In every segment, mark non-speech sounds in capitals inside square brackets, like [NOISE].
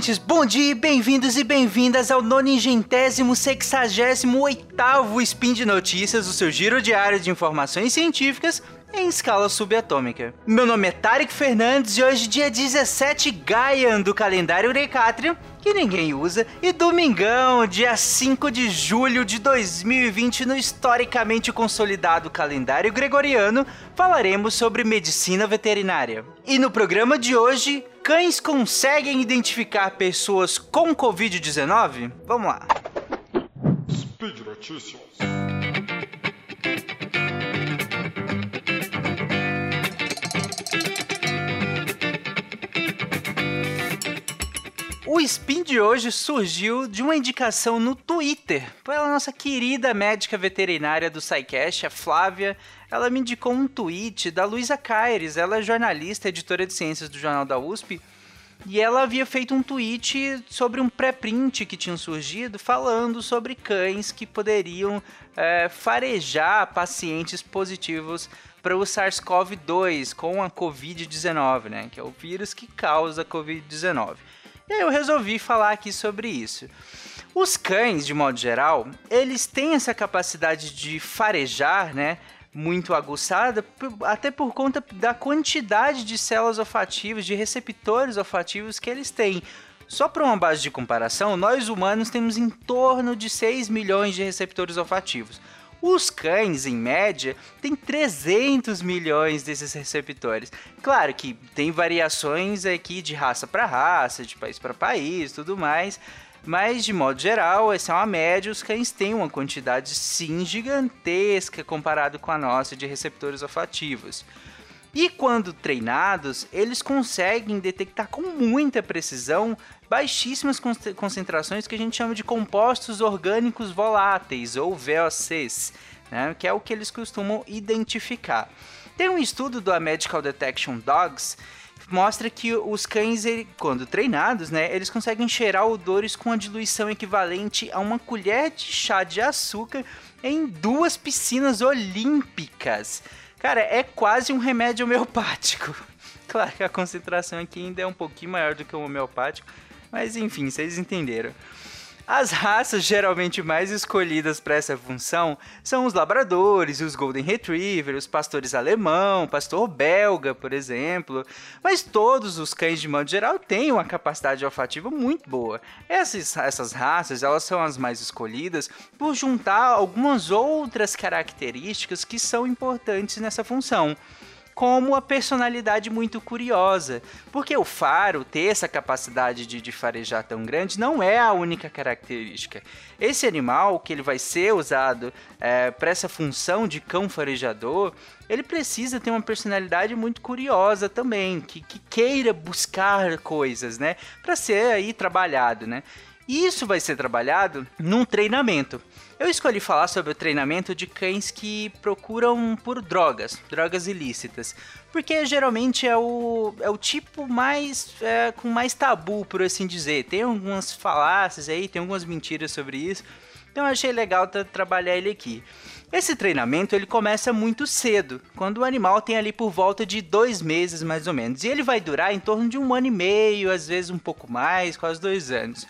ouvintes, bom dia, bem-vindos e bem-vindas ao noningentésimo sexagésimo oitavo Spin de Notícias, o seu giro diário de informações científicas em escala subatômica. Meu nome é Tarek Fernandes e hoje dia 17 Gaian do calendário Decatrium, que ninguém usa, e domingão, dia 5 de julho de 2020, no historicamente consolidado calendário gregoriano, falaremos sobre medicina veterinária. E no programa de hoje, cães conseguem identificar pessoas com Covid-19? Vamos lá. Speed Notícias. O spin de hoje surgiu de uma indicação no Twitter pela nossa querida médica veterinária do SciCast, a Flávia. Ela me indicou um tweet da Luísa Caires, ela é jornalista, editora de ciências do Jornal da USP, e ela havia feito um tweet sobre um pré-print que tinha surgido falando sobre cães que poderiam é, farejar pacientes positivos para o SARS-CoV-2 com a Covid-19, né? Que é o vírus que causa a Covid-19. E aí eu resolvi falar aqui sobre isso. Os cães, de modo geral, eles têm essa capacidade de farejar, né? Muito aguçada, até por conta da quantidade de células olfativas, de receptores olfativos que eles têm. Só para uma base de comparação, nós humanos temos em torno de 6 milhões de receptores olfativos. Os cães, em média, têm 300 milhões desses receptores. Claro que tem variações aqui de raça para raça, de país para país, tudo mais. Mas de modo geral, essa é uma média, os cães têm uma quantidade sim gigantesca comparado com a nossa de receptores olfativos. E quando treinados, eles conseguem detectar com muita precisão baixíssimas concentrações que a gente chama de compostos orgânicos voláteis, ou VOCs, né, que é o que eles costumam identificar. Tem um estudo do Medical Detection Dogs mostra que os cães, quando treinados, né, eles conseguem cheirar odores com a diluição equivalente a uma colher de chá de açúcar em duas piscinas olímpicas. Cara, é quase um remédio homeopático. [LAUGHS] Claro que a concentração aqui ainda é um pouquinho maior do que o homeopático, mas enfim, vocês entenderam. As raças geralmente mais escolhidas para essa função são os labradores, os golden retriever, os pastores alemão, pastor belga, por exemplo. Mas todos os cães de modo geral têm uma capacidade olfativa muito boa. Essas, essas raças, elas são as mais escolhidas por juntar algumas outras características que são importantes nessa função como a personalidade muito curiosa. Porque o faro ter essa capacidade de, de farejar tão grande não é a única característica. Esse animal que ele vai ser usado é, para essa função de cão farejador, ele precisa ter uma personalidade muito curiosa também, que, que queira buscar coisas, né? Para ser aí trabalhado, né? Isso vai ser trabalhado num treinamento. Eu escolhi falar sobre o treinamento de cães que procuram por drogas, drogas ilícitas, porque geralmente é o, é o tipo mais é, com mais tabu, por assim dizer. Tem algumas falácias aí, tem algumas mentiras sobre isso. Então eu achei legal trabalhar ele aqui. Esse treinamento ele começa muito cedo, quando o animal tem ali por volta de dois meses mais ou menos, e ele vai durar em torno de um ano e meio, às vezes um pouco mais, quase dois anos.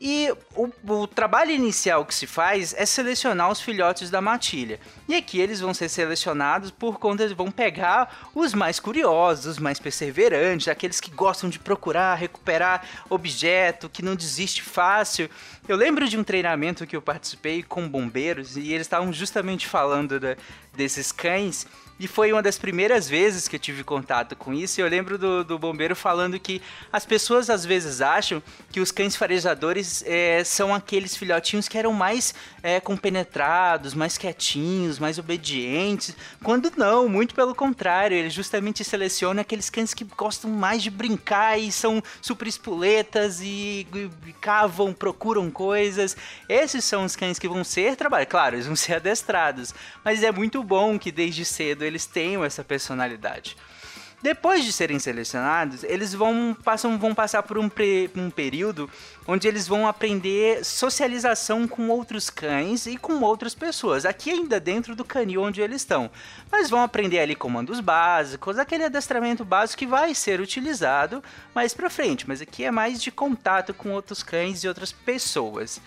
E o, o, trabalho inicial que se faz é selecionar os filhotes da matilha. E aqui eles vão ser selecionados por conta de vão pegar os mais curiosos, os mais perseverantes, aqueles que gostam de procurar, recuperar objeto, que não desiste fácil. Eu lembro de um treinamento que eu participei com bombeiros e eles estavam justamente falando da, desses cães e foi uma das primeiras vezes que eu tive contato com isso. E eu lembro do, do bombeiro falando que as pessoas às vezes acham que os cães farejadores é, são aqueles filhotinhos que eram mais é, compenetrados, mais quietinhos, mais obedientes. Quando não, muito pelo contrário, ele justamente seleciona aqueles cães que gostam mais de brincar e são super espuletas e, e, e cavam, procuram coisas. Esses são os cães que vão ser trabalhados. Claro, eles vão ser adestrados, mas é muito bom que desde cedo eles tenham essa personalidade. Depois de serem selecionados, eles vão, passam, vão passar por um, pre, um período onde eles vão aprender socialização com outros cães e com outras pessoas, aqui ainda dentro do canil onde eles estão. Mas vão aprender ali comandos básicos, aquele adestramento básico que vai ser utilizado mais pra frente, mas aqui é mais de contato com outros cães e outras pessoas.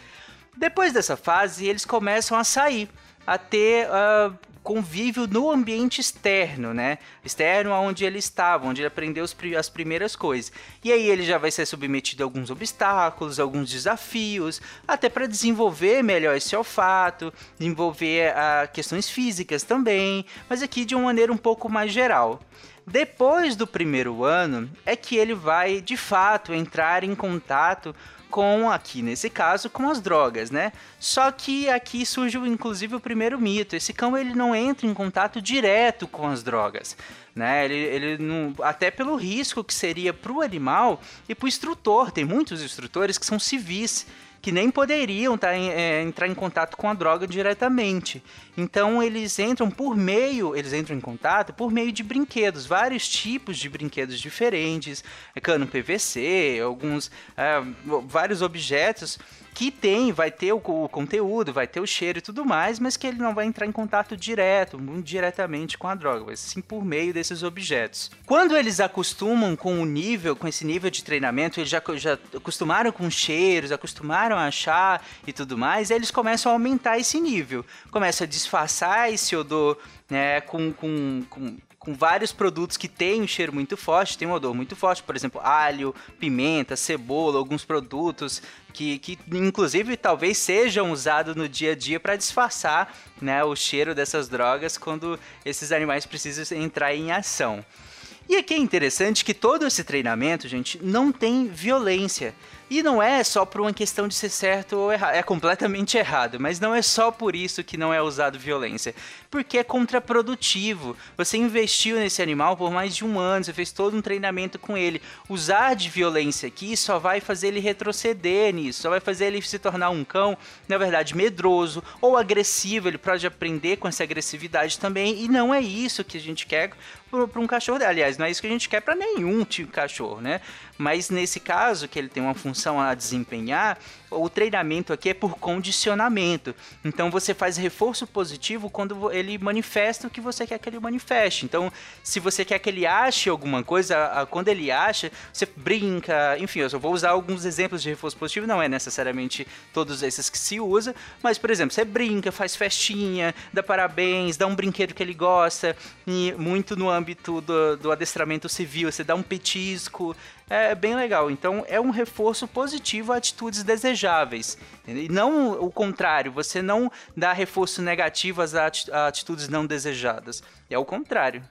Depois dessa fase, eles começam a sair, a ter uh, convívio no ambiente externo, né? Externo aonde ele estava, onde ele aprendeu as primeiras coisas. E aí ele já vai ser submetido a alguns obstáculos, alguns desafios, até para desenvolver melhor esse olfato, desenvolver uh, questões físicas também, mas aqui de uma maneira um pouco mais geral. Depois do primeiro ano é que ele vai de fato entrar em contato com, aqui nesse caso, com as drogas, né? Só que aqui surge inclusive o primeiro mito. Esse cão ele não entra em contato direto com as drogas. Né? Ele, ele não, até pelo risco que seria para o animal e para o instrutor. Tem muitos instrutores que são civis que nem poderiam tá, é, entrar em contato com a droga diretamente. Então eles entram por meio, eles entram em contato por meio de brinquedos, vários tipos de brinquedos diferentes, é cano PVC, alguns é, vários objetos que tem, vai ter o, o, conteúdo, vai ter o cheiro e tudo mais, mas que ele não vai entrar em contato direto, muito diretamente com a droga, mas sim por meio desses objetos. Quando eles acostumam com o nível, com esse nível de treinamento, eles já, já acostumaram com cheiros, acostumaram a achar e tudo mais, eles começam a aumentar esse nível, começam a disfarçar esse odor né, com, com, com com vários produtos que têm um cheiro muito forte, tem um odor muito forte, por exemplo, alho, pimenta, cebola, alguns produtos que, que inclusive talvez sejam usados no dia a dia para disfarçar né, o cheiro dessas drogas quando esses animais precisam entrar em ação. E aqui é interessante que todo esse treinamento, gente, não tem violência. E não é só por uma questão de ser certo ou errado, é completamente [LAUGHS] errado, mas não é só por isso que não é usado violência, porque é contraprodutivo. Você investiu nesse animal por mais de um ano, você fez todo um treinamento com ele. Usar de violência aqui só vai fazer ele retroceder nisso, só vai fazer ele se tornar um cão, na verdade, medroso ou agressivo. Ele pode aprender com essa agressividade também, e não é isso que a gente quer para um cachorro. Aliás, não é isso que a gente quer para nenhum tipo de cachorro, né? Mas nesse caso, que ele tem uma função a desempenhar, o treinamento aqui é por condicionamento. Então você faz reforço positivo quando ele manifesta o que você quer que ele manifeste. Então, se você quer que ele ache alguma coisa, quando ele acha, você brinca. Enfim, eu só vou usar alguns exemplos de reforço positivo, não é necessariamente todos esses que se usa, mas por exemplo, você brinca, faz festinha, dá parabéns, dá um brinquedo que ele gosta, e muito no âmbito do, do adestramento civil, você dá um petisco, é bem legal. Então é um reforço positivo a atitudes desejáveis. E não o contrário, você não dá reforço negativo às atitudes não desejadas. É o contrário.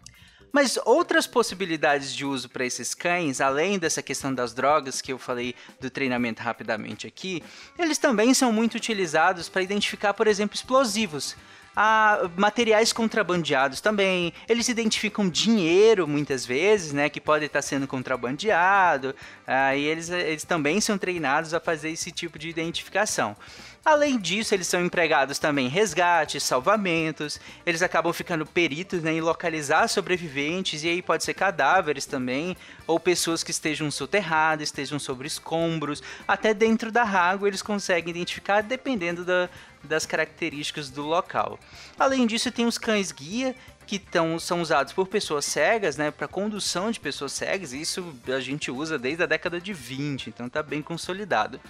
Mas outras possibilidades de uso para esses cães, além dessa questão das drogas que eu falei do treinamento rapidamente aqui, eles também são muito utilizados para identificar, por exemplo, explosivos a materiais contrabandeados também. Eles identificam dinheiro muitas vezes, né, que pode estar sendo contrabandeado. Uh, e eles, eles também são treinados a fazer esse tipo de identificação. Além disso, eles são empregados também em resgates, salvamentos, eles acabam ficando peritos né, em localizar sobreviventes, e aí pode ser cadáveres também, ou pessoas que estejam soterradas, estejam sobre escombros, até dentro da água eles conseguem identificar dependendo da, das características do local. Além disso, tem os cães guia, que tão, são usados por pessoas cegas, né, para condução de pessoas cegas, isso a gente usa desde a década de 20, então está bem consolidado.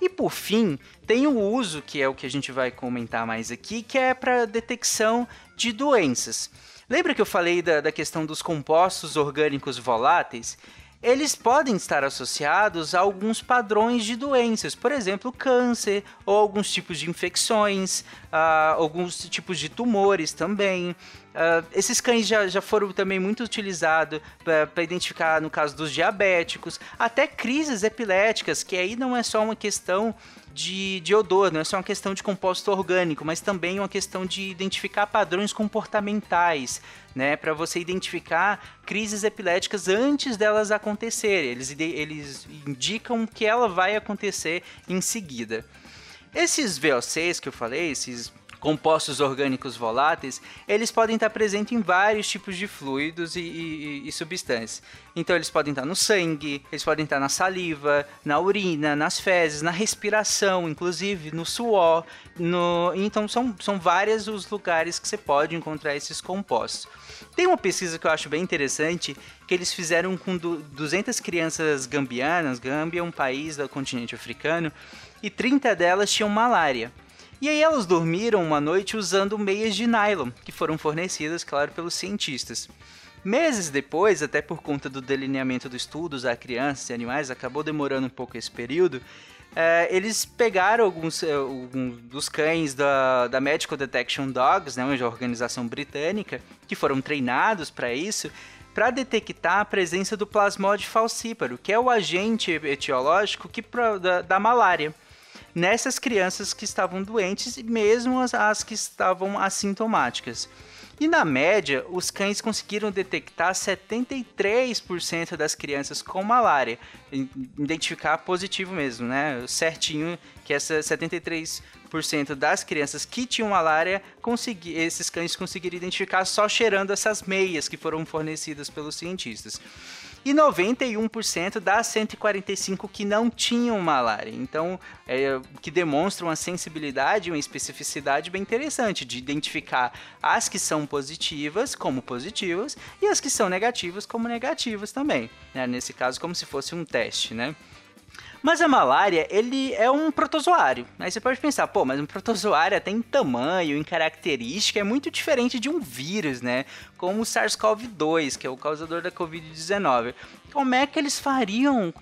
E por fim, tem o uso, que é o que a gente vai comentar mais aqui, que é para detecção de doenças. Lembra que eu falei da, da questão dos compostos orgânicos voláteis? Eles podem estar associados a alguns padrões de doenças, por exemplo, câncer ou alguns tipos de infecções, uh, alguns tipos de tumores também. Uh, esses cães já, já foram também muito utilizados para identificar, no caso dos diabéticos, até crises epiléticas, que aí não é só uma questão de, de odor, não é só uma questão de composto orgânico, mas também uma questão de identificar padrões comportamentais, né, para você identificar crises epiléticas antes delas acontecerem. Eles, eles indicam que ela vai acontecer em seguida. Esses VOCs que eu falei, esses compostos orgânicos voláteis, eles podem estar presentes em vários tipos de fluidos e, e, e, substâncias. Então, eles podem estar no sangue, eles podem estar na saliva, na urina, nas fezes, na respiração, inclusive no suor. No... Então, são, são vários os lugares que você pode encontrar esses compostos. Tem uma pesquisa que eu acho bem interessante que eles fizeram com 200 crianças gambianas. Gâmbia é um país do continente africano e 30 delas tinham malária. E aí elas dormiram uma noite usando meias de nylon, que foram fornecidas, claro, pelos cientistas. Meses depois, até por conta do delineamento dos estudos a crianças e animais, acabou demorando um pouco esse período, é, eles pegaram alguns, é, alguns, dos cães da, da Medical Detection Dogs, né, uma organização britânica, que foram treinados para isso, para detectar a presença do plasmode falcíparo, que é o agente etiológico que, da, da malária nessas crianças que estavam doentes e mesmo as, as que estavam assintomáticas. E na média, os cães conseguiram detectar 73% das crianças com malária, identificar positivo mesmo, né? Certinho que essa 73% das crianças que tinham malária, consegui, esses cães conseguiram identificar só cheirando essas meias que foram fornecidas pelos cientistas e 91% das 145 que não tinham malária. Então, é, que demonstra uma sensibilidade e uma especificidade bem interessante de identificar as que são positivas como positivas e as que são negativas como negativas também. Né? Nesse caso, como se fosse um teste, né? Mas a malária, ele é um protozoário. Aí você pode pensar, pô, mas um protozoário tem tamanho, em característica, é muito diferente de um vírus, né? Como o SARS-CoV-2, que é o causador da Covid-19. Como é que eles fariam?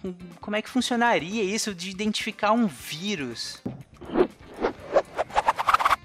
Como é que funcionaria isso de identificar um vírus?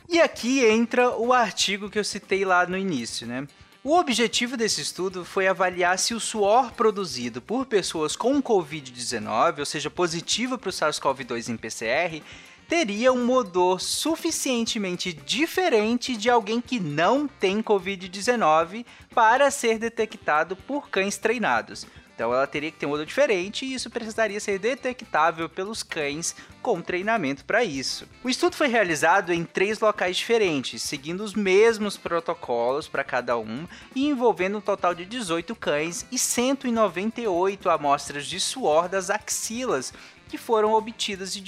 E aqui entra o artigo que eu citei lá no início, né? O objetivo desse estudo foi avaliar se o suor produzido por pessoas com Covid-19, ou seja, positivo para o SARS-CoV-2 em PCR, teria um odor suficientemente diferente de alguém que não tem Covid-19 para ser detectado por cães treinados. Então ela teria que ter um odor diferente e isso precisaria ser detectável pelos cães com treinamento para isso. O estudo foi realizado em três locais diferentes, seguindo os mesmos protocolos para cada um e envolvendo um total de 18 cães e 198 amostras de suor das axilas que foram obtidas de,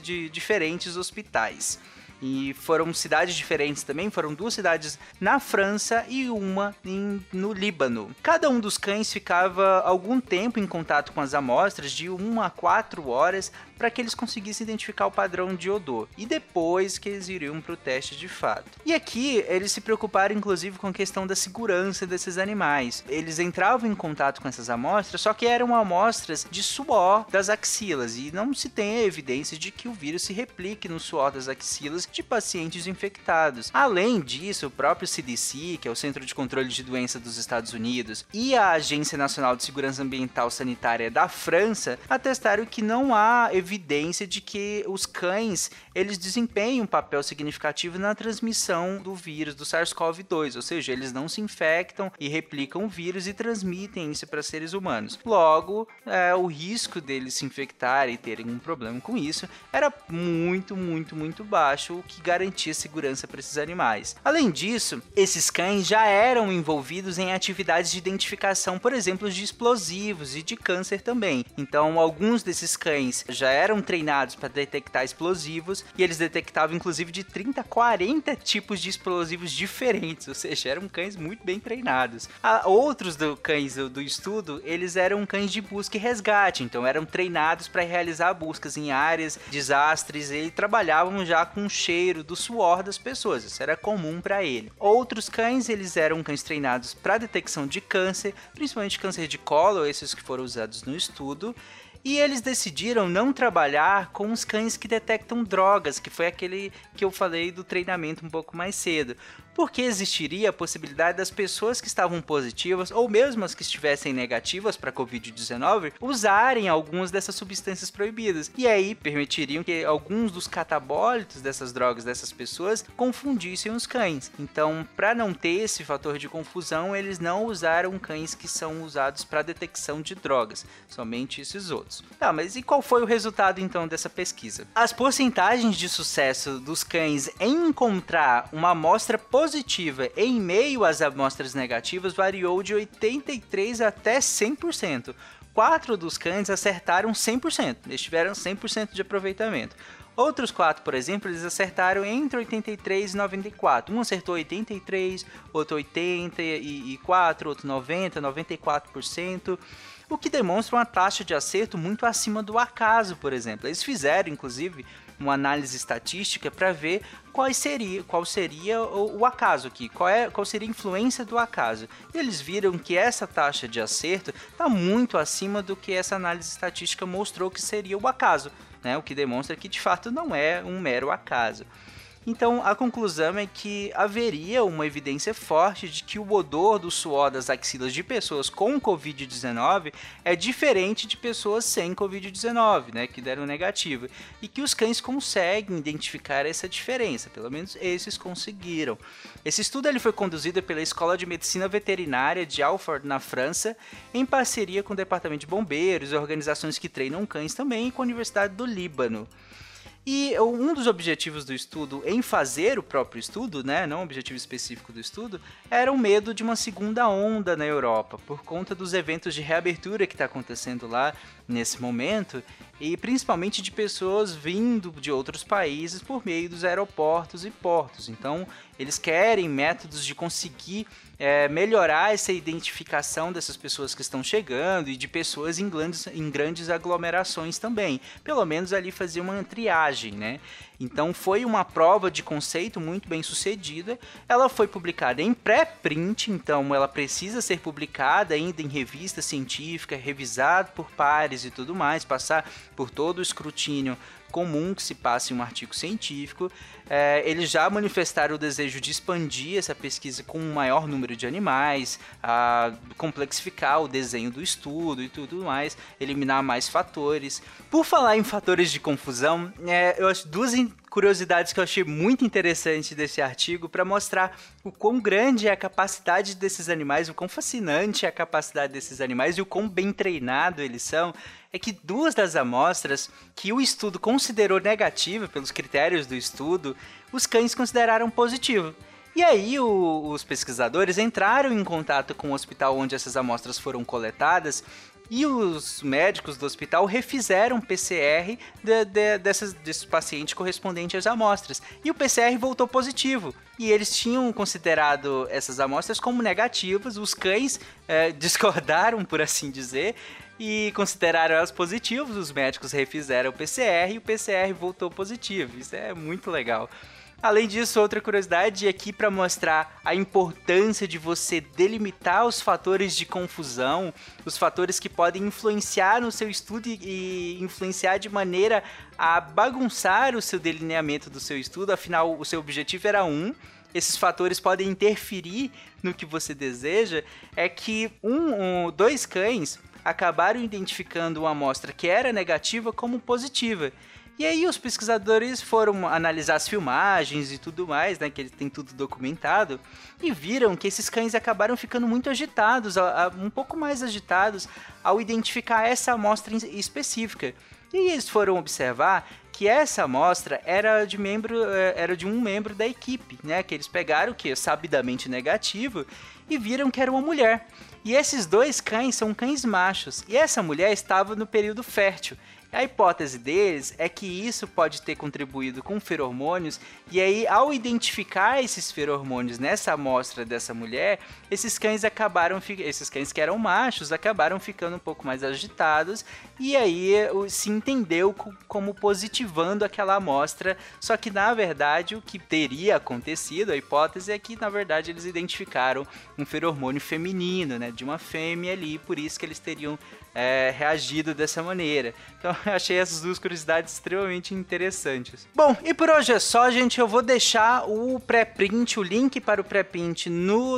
de diferentes hospitais. E foram cidades diferentes também, foram duas cidades na França e uma em, no Líbano. Cada um dos cães ficava algum tempo em contato com as amostras, de 1 a 4 horas, para que eles conseguissem identificar o padrão de odor. E depois que eles iriam para o teste de fato. E aqui eles se preocuparam inclusive com a questão da segurança desses animais. Eles entravam em contato com essas amostras, só que eram amostras de suor das axilas e não se tem evidência de que o vírus se replique no suor das axilas de pacientes infectados. Além disso, o próprio CDC, que é o Centro de Controle de Doenças dos Estados Unidos, e a Agência Nacional de Segurança Ambiental Sanitária da França atestaram que não há evidência de que os cães eles desempenham um papel significativo na transmissão do vírus do SARS-CoV-2, ou seja, eles não se infectam e replicam o vírus e transmitem isso para seres humanos. Logo, é, o risco deles se infectarem e terem um problema com isso era muito, muito, muito baixo, o que garantia segurança para esses animais. Além disso, esses cães já eram envolvidos em atividades de identificação, por exemplo, de explosivos e de câncer também. Então, alguns desses cães já eram treinados para detectar explosivos e eles detectavam inclusive de 30 a 40 tipos de explosivos diferentes, ou seja, eram cães muito bem treinados. A, outros do cães do, do estudo, eles eram cães de busca e resgate, então eram treinados para realizar buscas em áreas, desastres e trabalhavam já com o cheiro do suor das pessoas, isso era comum para ele. Outros cães, eles eram cães treinados para detecção de câncer, principalmente câncer de colo, esses que foram usados no estudo, e eles decidiram não trabalhar com os cães que detectam drogas, que foi aquele que eu falei do treinamento um pouco mais cedo. Porque existiria a possibilidade das pessoas que estavam positivas, ou mesmo as que estivessem negativas para Covid-19, usarem algumas dessas substâncias proibidas. E aí permitiriam que alguns dos catabólitos dessas drogas dessas pessoas confundissem os cães. Então, para não ter esse fator de confusão, eles não usaram cães que são usados para detecção de drogas, somente esses outros. Tá, mas e qual foi o resultado então dessa pesquisa? As porcentagens de sucesso dos cães em encontrar uma amostra positiva em meio às amostras negativas variou de 83 até 100%. Quatro dos cães acertaram 100%, eles tiveram 100% de aproveitamento. Outros quatro, por exemplo, eles acertaram entre 83 e 94. Um acertou 83, outro 84, outro 90, 94%, o que demonstra uma taxa de acerto muito acima do acaso, por exemplo. Eles fizeram, inclusive, uma análise estatística para ver qual seria, qual seria o, o, acaso aqui, qual, é, qual seria a influência do acaso. E eles viram que essa taxa de acerto está muito acima do que essa análise estatística mostrou que seria o acaso, né? o que demonstra que de fato não é um mero acaso. Então, a conclusão é que haveria uma evidência forte de que o odor do suor das axilas de pessoas com Covid-19 é diferente de pessoas sem Covid-19, né, que deram negativo, e que os cães conseguem identificar essa diferença, pelo menos esses conseguiram. Esse estudo ele foi conduzido pela Escola de Medicina Veterinária de Alford, na França, em parceria com o Departamento de Bombeiros, organizações que treinam cães também e com a Universidade do Líbano. E um dos objetivos do estudo em fazer o próprio estudo, né, não um objetivo específico do estudo, era o medo de uma segunda onda na Europa, por conta dos eventos de reabertura que está acontecendo lá nesse momento, e principalmente de pessoas vindo de outros países por meio dos aeroportos e portos. Então, eles querem métodos de conseguir é, melhorar essa identificação dessas pessoas que estão chegando e de pessoas em grandes, em grandes aglomerações também. Pelo menos ali fazer uma triagem, né? Então foi uma prova de conceito muito bem sucedida. Ela foi publicada em pré-print, então ela precisa ser publicada ainda em revista científica, revisada por pares e tudo mais, passar por todo o escrutínio comum que se passe em um artigo científico. É, eles já manifestaram o desejo de expandir essa pesquisa com um maior número de animais, complexificar o desenho do estudo e tudo mais, eliminar mais fatores. Por falar em fatores de confusão, é, eu acho duas curiosidades que eu achei muito interessante desse artigo para mostrar o quão grande é a capacidade desses animais, o quão fascinante é a capacidade desses animais e o quão bem treinado eles são. É que duas das amostras que o estudo considerou negativa pelos critérios do estudo, os cães consideraram positivo. E aí o, os pesquisadores entraram em contato com o hospital onde essas amostras foram coletadas e os médicos do hospital refizeram PCR de, de, dessas, desses pacientes correspondentes às amostras. E o PCR voltou positivo. E eles tinham considerado essas amostras como negativas, os cães é, [LAUGHS] discordaram, por assim dizer, e consideraram elas positivas. Os médicos refizeram o PCR e o PCR voltou positivo. Isso é muito legal. Além disso, outra curiosidade aqui para mostrar a importância de você delimitar os fatores de confusão, os fatores que podem influenciar no seu estudo e influenciar de maneira a bagunçar o seu delineamento do seu estudo, afinal, o seu objetivo era um, esses fatores podem interferir no que você deseja, é que um, um dois cães acabaram identificando uma amostra que era negativa como positiva. E aí os pesquisadores foram analisar as filmagens e tudo mais, né, que eles têm tudo documentado, e viram que esses cães acabaram ficando muito agitados, um pouco mais agitados ao identificar essa amostra específica. E eles foram observar que essa amostra era de membro eh, era de um membro da equipe, né, que eles pegaram que é sabidamente negativo e viram que era uma mulher. E esses dois cães são cães machos, e essa mulher estava no período fértil. A hipótese deles é que isso pode ter contribuído com feromônios, e aí, ao identificar esses feromônios nessa amostra dessa mulher, esses cães acabaram, esses cães que eram machos, acabaram ficando um pouco mais agitados, e aí se entendeu como positivando aquela amostra, só que na verdade o que teria acontecido, a hipótese é que na verdade eles identificaram um feromônio feminino, né, de uma fêmea ali, por isso que eles teriam é, reagido dessa maneira. Então [LAUGHS] achei essas duas curiosidades extremamente interessantes. Bom, e por hoje é só, gente. Eu vou deixar o pré-print, o link para o pré-print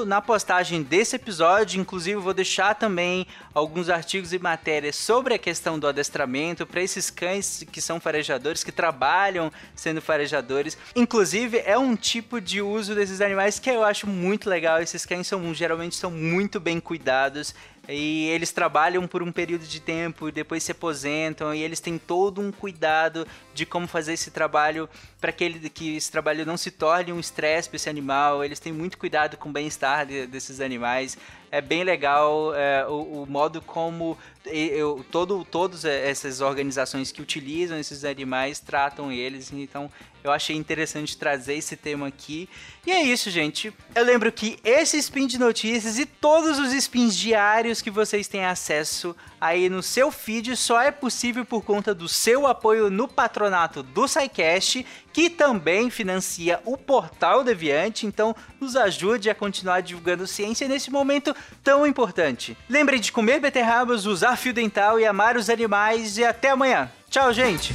na postagem desse episódio. Inclusive, vou deixar também alguns artigos e matérias sobre a questão do adestramento para esses cães que são farejadores, que trabalham sendo farejadores. Inclusive, é um tipo de uso desses animais que eu acho muito legal. Esses cães são geralmente são muito bem cuidados e eles trabalham por um período de tempo e depois se aposentam e eles têm todo um cuidado de como fazer esse trabalho para que, que esse trabalho não se torne um estresse para esse animal. Eles têm muito cuidado com o bem-estar de, desses animais. É bem legal é, o, o, modo como eu, todo, todas essas organizações que utilizam esses animais tratam eles. Então eu achei interessante trazer esse tema aqui. E é isso, gente. Eu lembro que esse spin de notícias e todos os spins diários que vocês têm acesso aí no seu feed só é possível por conta do seu apoio no patronato do SciCast, que também financia o Portal Deviante, então nos ajude a continuar divulgando ciência nesse momento tão importante. Lembre de comer beterrabas, usar fio dental e amar os animais e até amanhã. Tchau, gente!